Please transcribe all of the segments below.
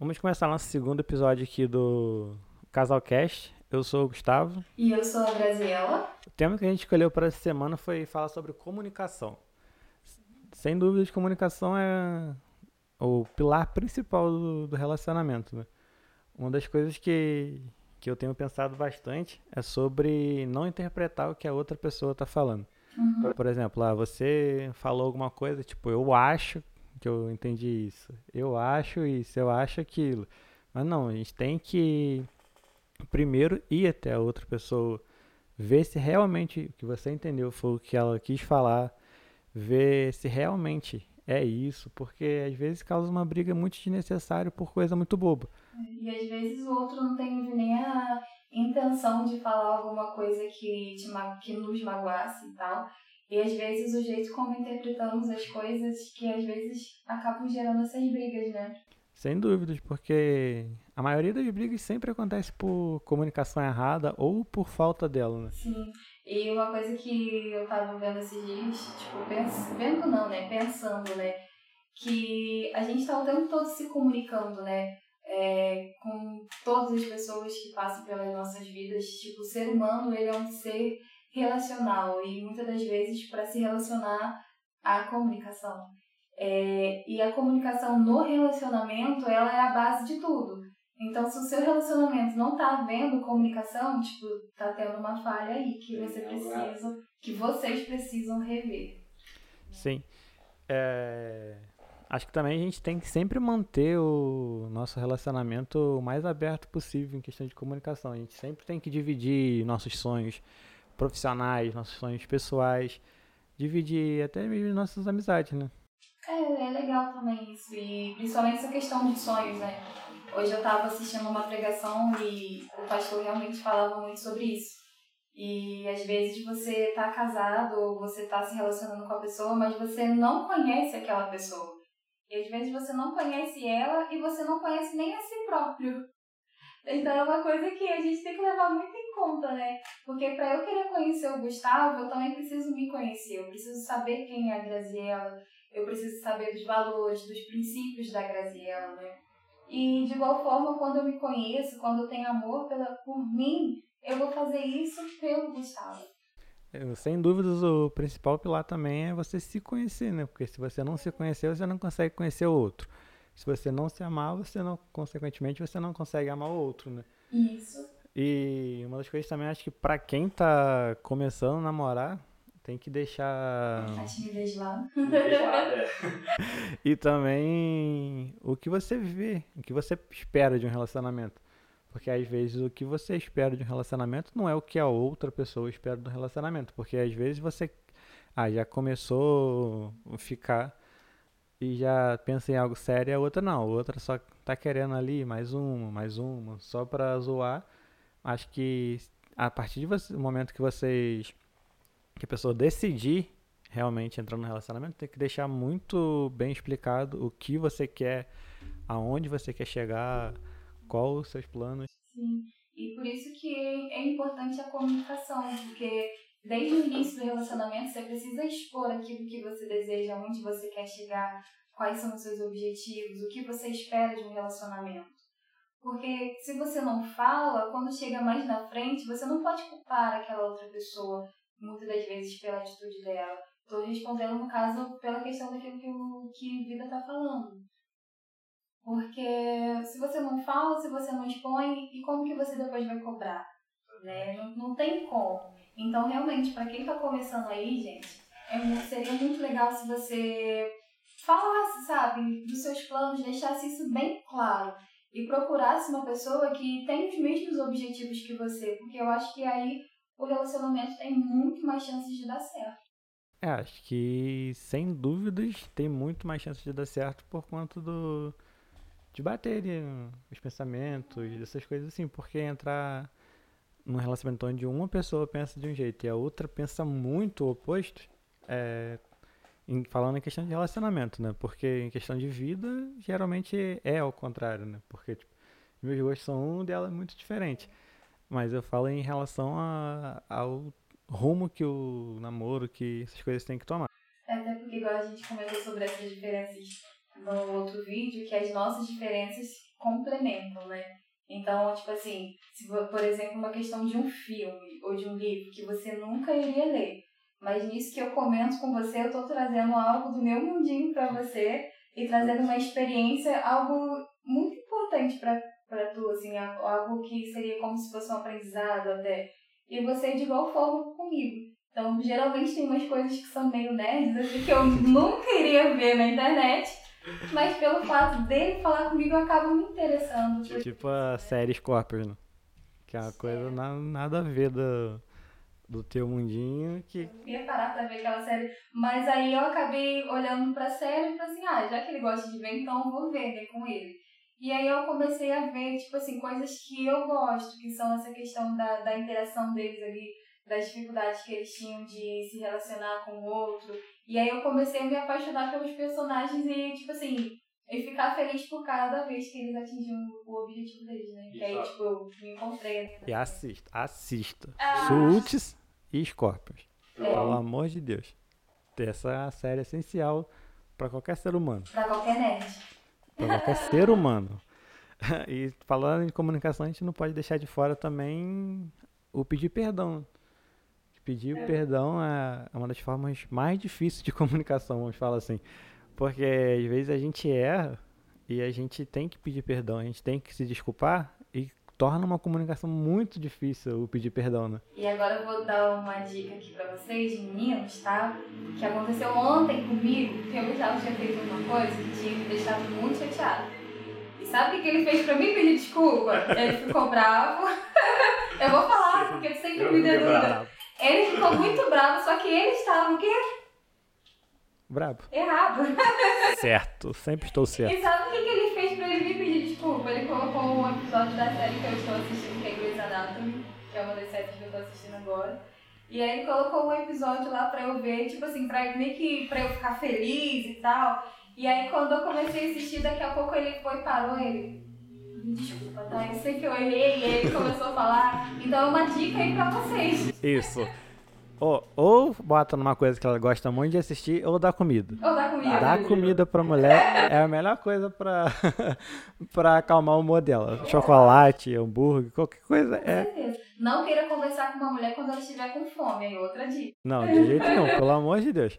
Vamos começar nosso segundo episódio aqui do Casalcast. Eu sou o Gustavo. E eu sou a Graziela. O tema que a gente escolheu para essa semana foi falar sobre comunicação. Sem dúvida, comunicação é o pilar principal do, do relacionamento. Né? Uma das coisas que, que eu tenho pensado bastante é sobre não interpretar o que a outra pessoa está falando. Uhum. Por exemplo, ah, você falou alguma coisa, tipo, eu acho que eu entendi isso. Eu acho isso, eu acho aquilo. Mas não, a gente tem que primeiro ir até a outra pessoa, ver se realmente o que você entendeu foi o que ela quis falar, ver se realmente é isso, porque às vezes causa uma briga muito desnecessária por coisa muito boba. E às vezes o outro não tem nem a intenção de falar alguma coisa que, te, que nos magoasse e tal. E às vezes o jeito como interpretamos as coisas que às vezes acabam gerando essas brigas, né? Sem dúvidas, porque a maioria das brigas sempre acontece por comunicação errada ou por falta dela, né? Sim. E uma coisa que eu tava vendo esses dias, tipo, pens... vendo não, né? Pensando, né? Que a gente tá o tempo todo se comunicando, né? É, com todas as pessoas que passam pelas nossas vidas. Tipo, o ser humano, ele é um ser relacional e muitas das vezes para se relacionar a comunicação. É, e a comunicação no relacionamento, ela é a base de tudo. Então, se o seu relacionamento não tá havendo comunicação, tipo, tá tendo uma falha aí que você precisa, que vocês precisam rever. Sim. É... Acho que também a gente tem que sempre manter o nosso relacionamento o mais aberto possível em questão de comunicação. A gente sempre tem que dividir nossos sonhos, profissionais, nossos sonhos pessoais, dividir até mesmo nossas amizades, né? É, é legal também isso, e principalmente essa questão de sonhos, né? Hoje eu estava assistindo uma pregação e o pastor realmente falava muito sobre isso. E às vezes você tá casado ou você tá se relacionando com a pessoa, mas você não conhece aquela pessoa. E às vezes você não conhece ela e você não conhece nem a si próprio. Então é uma coisa que a gente tem que levar muito em conta, né? Porque para eu querer conhecer o Gustavo, eu também preciso me conhecer. Eu preciso saber quem é a Graziella. Eu preciso saber dos valores, dos princípios da Graziella, né? E de igual forma, quando eu me conheço, quando eu tenho amor pela, por mim, eu vou fazer isso pelo Gustavo. Sem dúvidas, o principal pilar também é você se conhecer, né? Porque se você não se conhecer, você não consegue conhecer o outro. Se você não se amar, você não, consequentemente, você não consegue amar o outro, né? Isso. E uma das coisas também, acho que pra quem tá começando a namorar, tem que deixar. A timidez lá. e também o que você vê, o que você espera de um relacionamento. Porque às vezes o que você espera de um relacionamento não é o que a outra pessoa espera do relacionamento. Porque às vezes você ah, já começou a ficar e já pensa em algo sério, a outra não. A outra só tá querendo ali mais uma, mais uma, só para zoar. Acho que a partir do momento que vocês que a pessoa decidir realmente entrar no relacionamento, tem que deixar muito bem explicado o que você quer, aonde você quer chegar, qual os seus planos. Sim. E por isso que é importante a comunicação, porque desde o início do relacionamento, você precisa expor aquilo que você deseja, onde você quer chegar, quais são os seus objetivos, o que você espera de um relacionamento. Porque se você não fala, quando chega mais na frente, você não pode culpar aquela outra pessoa, muitas das vezes, pela atitude dela. Estou respondendo, no caso, pela questão daquilo que, o, que Vida está falando. Porque se você não fala, se você não expõe, e como que você depois vai cobrar? Né? Não, não tem como. Então, realmente, para quem está começando aí, gente, é, seria muito legal se você falasse, sabe, dos seus planos, deixasse isso bem claro e procurasse uma pessoa que tem os mesmos objetivos que você, porque eu acho que aí o relacionamento tem muito mais chances de dar certo. É, acho que sem dúvidas tem muito mais chances de dar certo por conta do de bater os pensamentos, dessas coisas assim, porque entrar num relacionamento onde uma pessoa pensa de um jeito e a outra pensa muito o oposto, é, em, falando em questão de relacionamento, né? Porque em questão de vida, geralmente é ao contrário, né? Porque tipo, meus gostos são um dela é muito diferente. Mas eu falo em relação a, ao rumo que o namoro, que essas coisas têm que tomar. É, até porque igual a gente comentou sobre essas diferenças no outro vídeo, que as nossas diferenças complementam, né? Então, tipo assim, se por exemplo, uma questão de um filme ou de um livro que você nunca iria ler, mas nisso que eu comento com você, eu tô trazendo algo do meu mundinho para você e trazendo uma experiência, algo muito importante para tu, assim, algo que seria como se fosse um aprendizado até. E você de igual forma comigo. Então, geralmente tem umas coisas que são meio nerds, assim, que eu nunca iria ver na internet, mas pelo fato dele falar comigo, eu acabo me interessando. Tipo, a série Scorpion, que é uma coisa na, nada a ver do, do teu mundinho. Que... Eu ia parar pra ver aquela série, mas aí eu acabei olhando pra série e falei assim, ah, já que ele gosta de ver, então vou ver né, com ele. E aí eu comecei a ver, tipo assim, coisas que eu gosto, que são essa questão da, da interação deles ali, das dificuldades que eles tinham de se relacionar com o outro. E aí eu comecei a me apaixonar pelos personagens e, tipo assim, e ficar feliz por cada vez que eles atingiam o objetivo deles, né? Que aí, tipo, eu me encontrei. Né? E assista, assista. Ah. Sults e Scorpions. É. Pelo amor de Deus. Essa série é essencial para qualquer ser humano. Para qualquer nerd para qualquer ser humano. E falando em comunicação, a gente não pode deixar de fora também o pedir perdão. Pedir é. perdão é uma das formas mais difíceis de comunicação, vamos falar assim. Porque às vezes a gente erra e a gente tem que pedir perdão, a gente tem que se desculpar e torna uma comunicação muito difícil o pedir perdão, né? E agora eu vou dar uma dica aqui pra vocês, meninos, tá? Que aconteceu ontem comigo, que o Gustavo tinha feito uma coisa que tinha me deixado muito chateado. E sabe o que ele fez pra mim pedir desculpa? Ele ficou bravo. eu vou falar, porque ele sempre me dedura. Ele ficou muito bravo, só que ele estava o quê? Brabo. Errado. certo, sempre estou certo. E sabe o que, que ele fez pra ele me pedir desculpa? Ele colocou um episódio da série que eu estou assistindo, que é Grey's Anatomy, que é uma das séries que eu estou assistindo agora. E aí ele colocou um episódio lá pra eu ver, tipo assim, pra meio que pra eu ficar feliz e tal. E aí quando eu comecei a assistir, daqui a pouco ele foi e parou ele. Desculpa, tá? Eu sei que eu errei e ele começou a falar. Então é uma dica aí pra vocês. Isso. Ou, ou bota numa coisa que ela gosta muito de assistir, ou dá comida. Ou dá comida. Dar comida pra mulher é a melhor coisa pra, pra acalmar o humor dela. Chocolate, hambúrguer, qualquer coisa é. Não queira conversar com uma mulher quando ela estiver com fome, aí outra dica. Não, de jeito nenhum, pelo amor de Deus.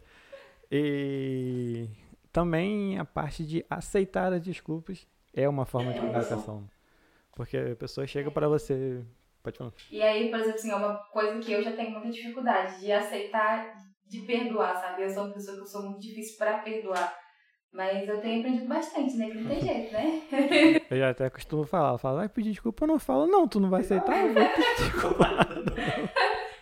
E também a parte de aceitar as desculpas é uma forma de comunicação. Porque a pessoa chega para você Pode falar. E aí, por exemplo, assim, é uma coisa que eu já tenho muita dificuldade de aceitar, de perdoar, sabe? Eu sou uma pessoa que eu sou muito difícil para perdoar. Mas eu tenho aprendido bastante, né? Que não tem jeito, né? eu já até costumo falar, falo, vai pedir desculpa, eu não falo, não, tu não vai aceitar, eu vou pedir desculpa.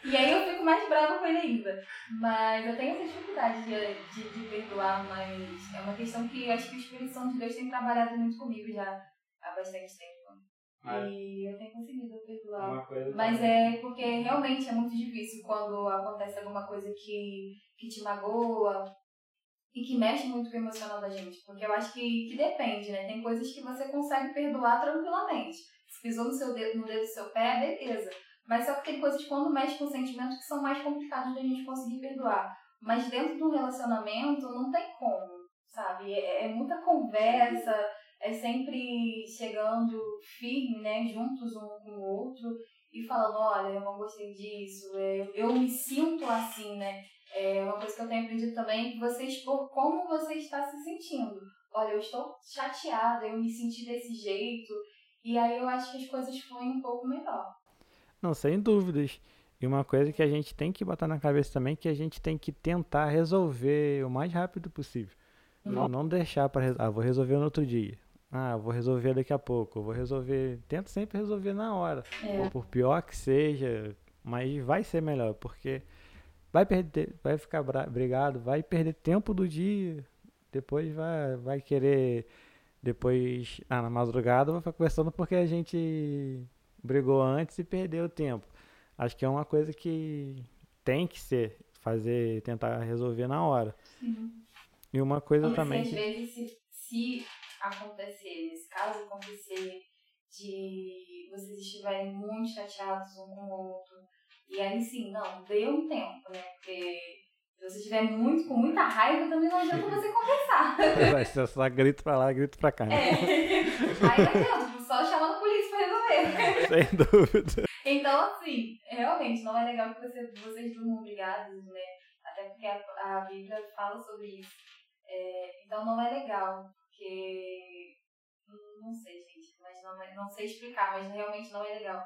e aí eu fico mais brava com ele ainda. Mas eu tenho essa dificuldade de, de, de perdoar, mas é uma questão que eu acho que o Espírito Santo de Deus tem trabalhado muito comigo já há bastante tempo. É. E eu tenho conseguido perdoar. Mas é porque realmente é muito difícil quando acontece alguma coisa que, que te magoa e que mexe muito com o emocional da gente. Porque eu acho que, que depende, né? Tem coisas que você consegue perdoar tranquilamente. Se pisou no seu dedo, no dedo do seu pé, beleza. Mas só que tem coisas que quando mexe com sentimentos que são mais complicados da gente conseguir perdoar. Mas dentro do relacionamento não tem como, sabe? É, é muita conversa é sempre chegando firme, né, juntos um com o outro e falando, olha, eu não gostei disso, é, eu me sinto assim, né? É uma coisa que eu tenho aprendido também você expor como você está se sentindo. Olha, eu estou chateada, eu me senti desse jeito, e aí eu acho que as coisas fluem um pouco melhor. Não, sem dúvidas. E uma coisa que a gente tem que botar na cabeça também é que a gente tem que tentar resolver o mais rápido possível. Uhum. Não, não deixar para ah, vou resolver no outro dia. Ah, vou resolver daqui a pouco. Vou resolver. Tento sempre resolver na hora. É. Por pior que seja, mas vai ser melhor, porque vai perder, vai ficar brigado, vai perder tempo do dia. Depois vai, vai querer. Depois, ah, na madrugada, vai ficar conversando porque a gente brigou antes e perdeu tempo. Acho que é uma coisa que tem que ser, fazer, tentar resolver na hora. Sim. E uma coisa também. às vezes, se, se acontecer, nesse caso acontecer de vocês estiverem muito chateados um com o outro, e aí sim, não, dê um tempo, né? Porque Se você estiver muito, com muita raiva, também não adianta você conversar. Vai ser só grito pra lá, grito pra cá. Né? É. Aí não adianta, só chamando a polícia pra resolver. Sem dúvida. Então, assim, realmente, não é legal que você, vocês durmam brigados, né? Até porque a, a Bíblia fala sobre isso. É, então, não é legal, não, sei explicar, mas realmente não é legal.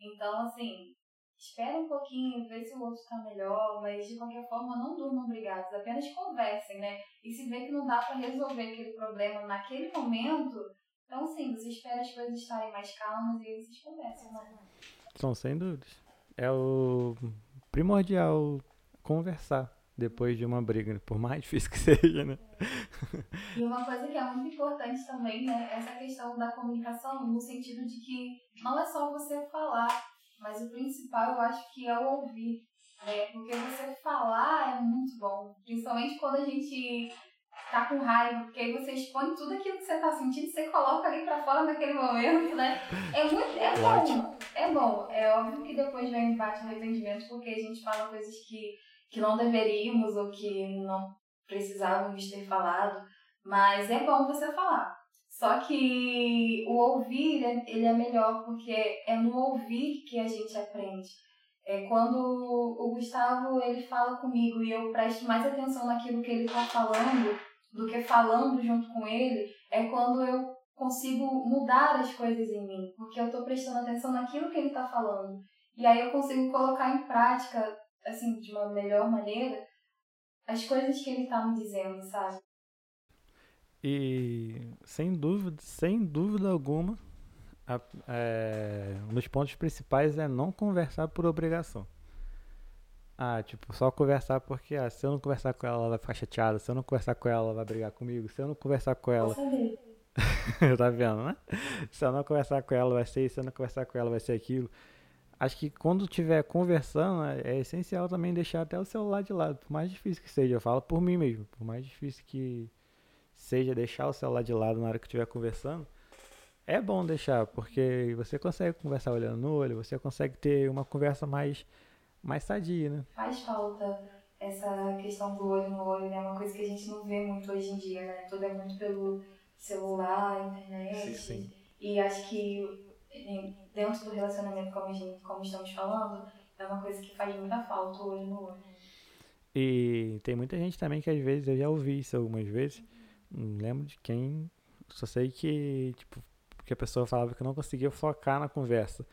Então, assim, espera um pouquinho, vê se o outro está melhor, mas de qualquer forma não durmam brigados, apenas conversem, né? E se vê que não dá para resolver aquele problema naquele momento, então sim, você espera as coisas estarem mais calmas e vocês conversam, né? São sem dúvidas. É o primordial conversar depois de uma briga, por mais difícil que seja, né? E uma coisa que é muito importante também, né, essa questão da comunicação, no sentido de que não é só você falar, mas o principal eu acho que é o ouvir. Né? Porque você falar é muito bom. Principalmente quando a gente tá com raiva, porque aí você expõe tudo aquilo que você tá sentindo, você coloca ali pra fora naquele momento, né? É muito. É bom. É bom. É óbvio que depois vem o embate arrependimento, porque a gente fala coisas que, que não deveríamos ou que não precisávamos ter falado. Mas é bom você falar. Só que o ouvir, ele é melhor, porque é no ouvir que a gente aprende. É quando o Gustavo ele fala comigo e eu presto mais atenção naquilo que ele está falando do que falando junto com ele, é quando eu consigo mudar as coisas em mim, porque eu estou prestando atenção naquilo que ele está falando. E aí eu consigo colocar em prática, assim, de uma melhor maneira, as coisas que ele está me dizendo, sabe? E sem dúvida, sem dúvida alguma, a, é, um dos pontos principais é não conversar por obrigação. Ah, tipo, só conversar porque ah, se eu não conversar com ela, ela vai ficar chateada. Se eu não conversar com ela, ela vai brigar comigo. Se eu não conversar com ela. tá vendo, né? Se eu não conversar com ela, vai ser isso. Se eu não conversar com ela, vai ser aquilo. Acho que quando estiver conversando, é, é essencial também deixar até o celular de lado. Por mais difícil que seja, eu falo por mim mesmo. Por mais difícil que seja deixar o celular de lado na hora que estiver conversando, é bom deixar, porque você consegue conversar olhando no olho, você consegue ter uma conversa mais, mais sadia, né? Faz falta essa questão do olho no olho, né? É uma coisa que a gente não vê muito hoje em dia, né? Tudo é muito pelo celular, internet. Sim, sim. E acho que dentro do relacionamento, como, gente, como estamos falando, é uma coisa que faz muita falta olho no olho. E tem muita gente também que às vezes, eu já ouvi isso algumas vezes, não lembro de quem. Só sei que, tipo, que a pessoa falava que não conseguia focar na conversa.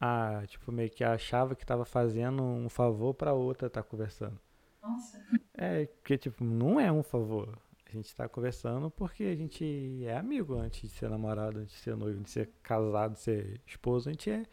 Ah, tipo, meio que achava que estava fazendo um favor para outra estar tá conversando. Nossa. É, porque, tipo, não é um favor. A gente está conversando porque a gente é amigo antes de ser namorado, antes de ser noivo, de ser casado, de ser esposo. A gente é,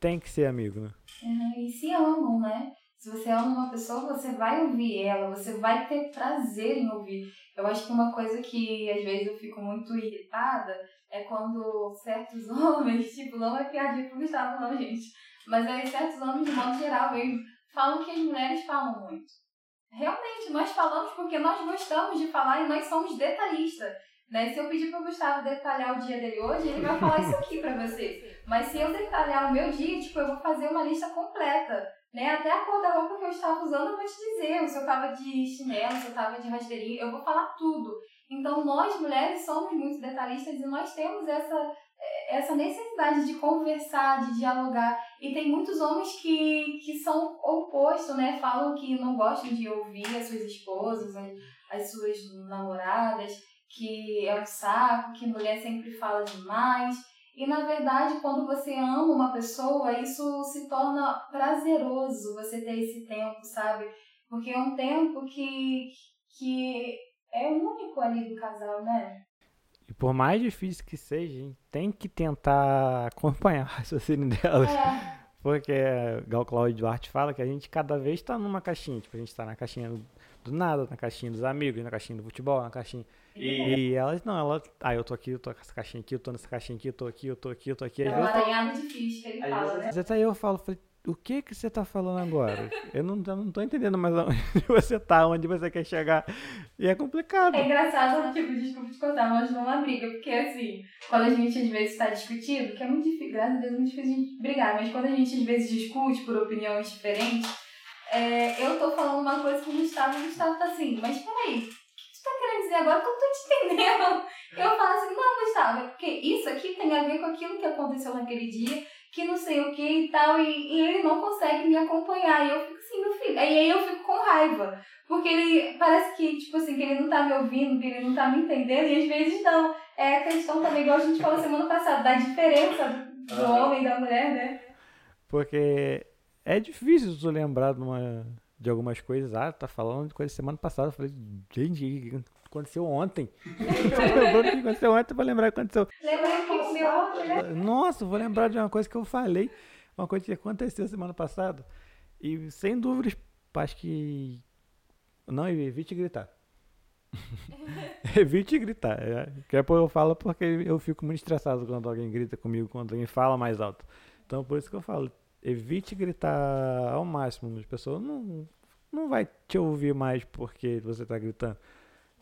tem que ser amigo, né? Uhum, e se amam, né? Se você ama uma pessoa, você vai ouvir ela, você vai ter prazer em ouvir. Eu acho que uma coisa que às vezes eu fico muito irritada é quando certos homens, tipo, não é piadinha pro Gustavo, não, gente, mas é certos homens, de modo geral mesmo, falam que as mulheres falam muito. Realmente, nós falamos porque nós gostamos de falar e nós somos detalhistas. Né? Se eu pedir para o Gustavo detalhar o dia dele hoje, ele vai falar isso aqui para você. Mas se eu detalhar o meu dia, tipo, eu vou fazer uma lista completa. Né? Até a cor da roupa que eu estava usando, eu vou te dizer. Se eu estava de chinelo, se eu estava de rasteirinho, eu vou falar tudo. Então, nós mulheres somos muito detalhistas e nós temos essa, essa necessidade de conversar, de dialogar. E tem muitos homens que, que são oposto, né? Falam que não gostam de ouvir as suas esposas, as suas namoradas, que é um saco, que mulher sempre fala demais. E na verdade, quando você ama uma pessoa, isso se torna prazeroso você ter esse tempo, sabe? Porque é um tempo que, que é único ali do casal, né? E por mais difícil que seja, a gente tem que tentar acompanhar o raciocínio delas. É. Porque, igual o Claudio Duarte fala, que a gente cada vez está numa caixinha. Tipo, a gente está na caixinha do, nada, na caixinha dos amigos, na caixinha do futebol, na caixinha e, e elas, não, ela. Ah, eu tô aqui, eu tô com essa caixinha aqui, eu tô nessa caixinha aqui, eu tô aqui, eu tô aqui, eu tô aqui. É um emaranhado de ficha que ele fala, né? Às vezes aí eu falo, falei, o que que você tá falando agora? Eu não, eu não tô entendendo mais onde você tá, onde você quer chegar. E é complicado. É engraçado, tipo, desculpa te contar, mas não é uma briga, porque assim, quando a gente às vezes tá discutindo, que é muito difícil, graças a Deus, é muito difícil de brigar, mas quando a gente às vezes discute por opiniões diferentes, é, eu tô falando uma coisa com o Gustavo e o Gustavo tá assim, mas peraí, tá querendo dizer agora que eu tô te entendendo? Eu falo assim, não, Gustavo, é porque isso aqui tem a ver com aquilo que aconteceu naquele dia, que não sei o que e tal, e, e ele não consegue me acompanhar. E eu fico assim, meu filho. Aí eu fico com raiva. Porque ele parece que, tipo assim, que ele não tá me ouvindo, que ele não tá me entendendo, e às vezes não. É a questão também, igual a gente falou semana passada, da diferença do, do homem e da mulher, né? Porque é difícil tu lembrar de, uma, de algumas coisas. Ah, tá falando de coisa semana passada. Eu falei, gente, aconteceu ontem. o que aconteceu ontem pra lembrar o que aconteceu. Lembra que ontem, né? Nossa, vou lembrar de uma coisa que eu falei. Uma coisa que aconteceu semana passada. E sem dúvidas, acho que. Não, evite gritar. evite gritar. É, que é por eu falo porque eu fico muito estressado quando alguém grita comigo, quando alguém fala mais alto. Então por isso que eu falo, evite gritar ao máximo. As pessoas não, não vai te ouvir mais porque você está gritando.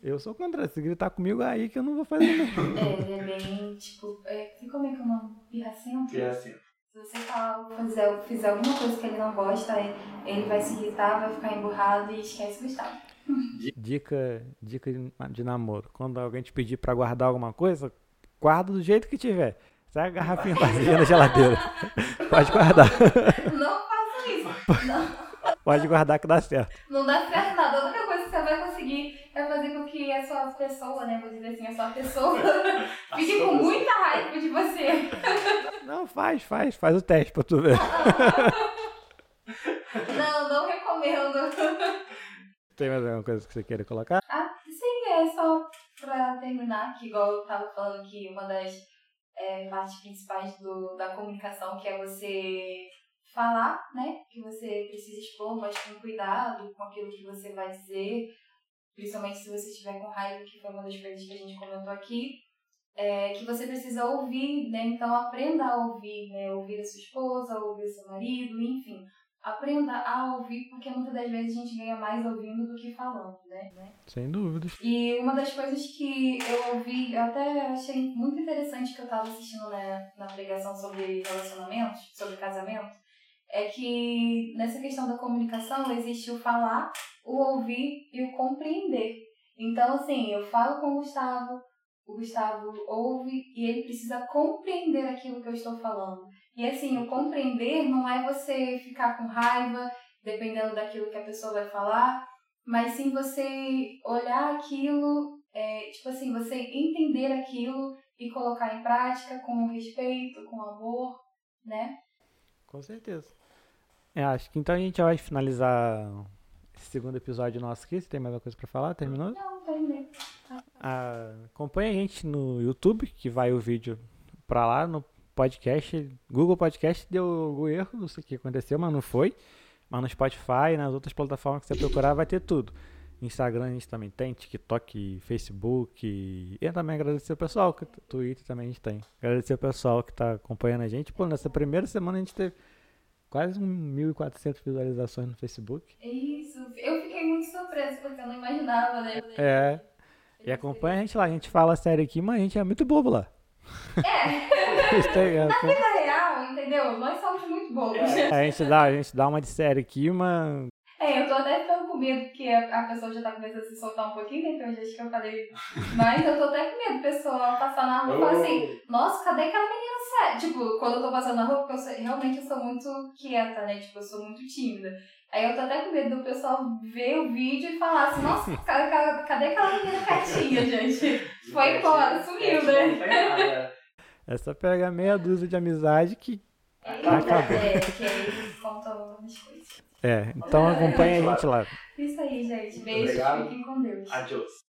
Eu sou contra, se gritar comigo aí que eu não vou fazer mesmo. É, ele é bem, tipo, é, como é que é o nome? Pirracento? Pirracento. Se você falar, fizer, fizer alguma coisa que ele não gosta, ele vai se irritar, vai ficar emburrado e esquece Gustavo. Dica, dica de, namoro. Quando alguém te pedir pra guardar alguma coisa, guarda do jeito que tiver. Sai a garrafinha vazia na geladeira. Pode guardar. Não faça isso. Não. Pode guardar que dá certo. Não dá certo nada. A única coisa que você vai conseguir é pessoa, né? Vou dizer assim, a sua pessoa fique com muita raiva de você. Não, faz, faz. Faz o teste pra tu ver. Não, não recomendo. Tem mais alguma coisa que você queira colocar? Ah, sim, é só pra terminar, que igual eu tava falando que uma das é, partes principais do, da comunicação, que é você falar, né? Que você precisa expor, mas com cuidado com aquilo que você vai dizer, principalmente se você estiver com raiva, que foi uma das coisas que a gente comentou aqui, é, que você precisa ouvir, né? Então aprenda a ouvir, né? Ouvir a sua esposa, ouvir o seu marido, enfim. Aprenda a ouvir, porque muitas das vezes a gente ganha mais ouvindo do que falando, né? Sem dúvidas. E uma das coisas que eu ouvi, eu até achei muito interessante que eu estava assistindo né, na pregação sobre relacionamentos, sobre casamento, é que nessa questão da comunicação existe o falar, o ouvir e o compreender. Então, assim, eu falo com o Gustavo, o Gustavo ouve e ele precisa compreender aquilo que eu estou falando. E assim, o compreender não é você ficar com raiva, dependendo daquilo que a pessoa vai falar, mas sim você olhar aquilo, é, tipo assim, você entender aquilo e colocar em prática com respeito, com amor, né? Com certeza. É, acho que então a gente vai finalizar esse segundo episódio nosso aqui. Você tem mais alguma coisa pra falar? Terminou? Não, terminei. Ah, acompanhe a gente no YouTube, que vai o vídeo pra lá, no podcast. Google Podcast deu algum erro, não sei o que aconteceu, mas não foi. Mas no Spotify, nas outras plataformas que você procurar, vai ter tudo. Instagram a gente também tem, TikTok, Facebook. E também agradecer o pessoal, que Twitter também a gente tem. Agradecer o pessoal que está acompanhando a gente. Pô, nessa primeira semana a gente teve quase 1.400 visualizações no Facebook. Isso, eu fiquei muito surpresa porque eu não imaginava, né? É. E acompanha a gente lá, a gente fala sério aqui, mas a gente é muito bobo lá. É. Na vida real, entendeu? Nós somos muito bobos. É, a gente dá, a gente dá uma de série aqui, mas é, eu tô até ficando com medo, porque a, a pessoa já tá começando a se soltar um pouquinho, né? Já acho que eu falei. Mas eu tô até com medo, pessoal, passar na rua e falar assim, nossa, cadê aquela menina séria? Tipo, quando eu tô passando na rua, porque eu sou, realmente eu sou muito quieta, né? Tipo, eu sou muito tímida. Aí eu tô até com medo do pessoal ver o vídeo e falar assim, nossa, cadê, cadê aquela menina quietinha, gente? Foi embora, sumiu, né? Essa pega meia dúzia de amizade que. É, acabou. É, que aí conta algumas coisas. É, então acompanha a gente lá. Isso aí, gente. Beijo. Obrigado. Fiquem com Deus. Adiós.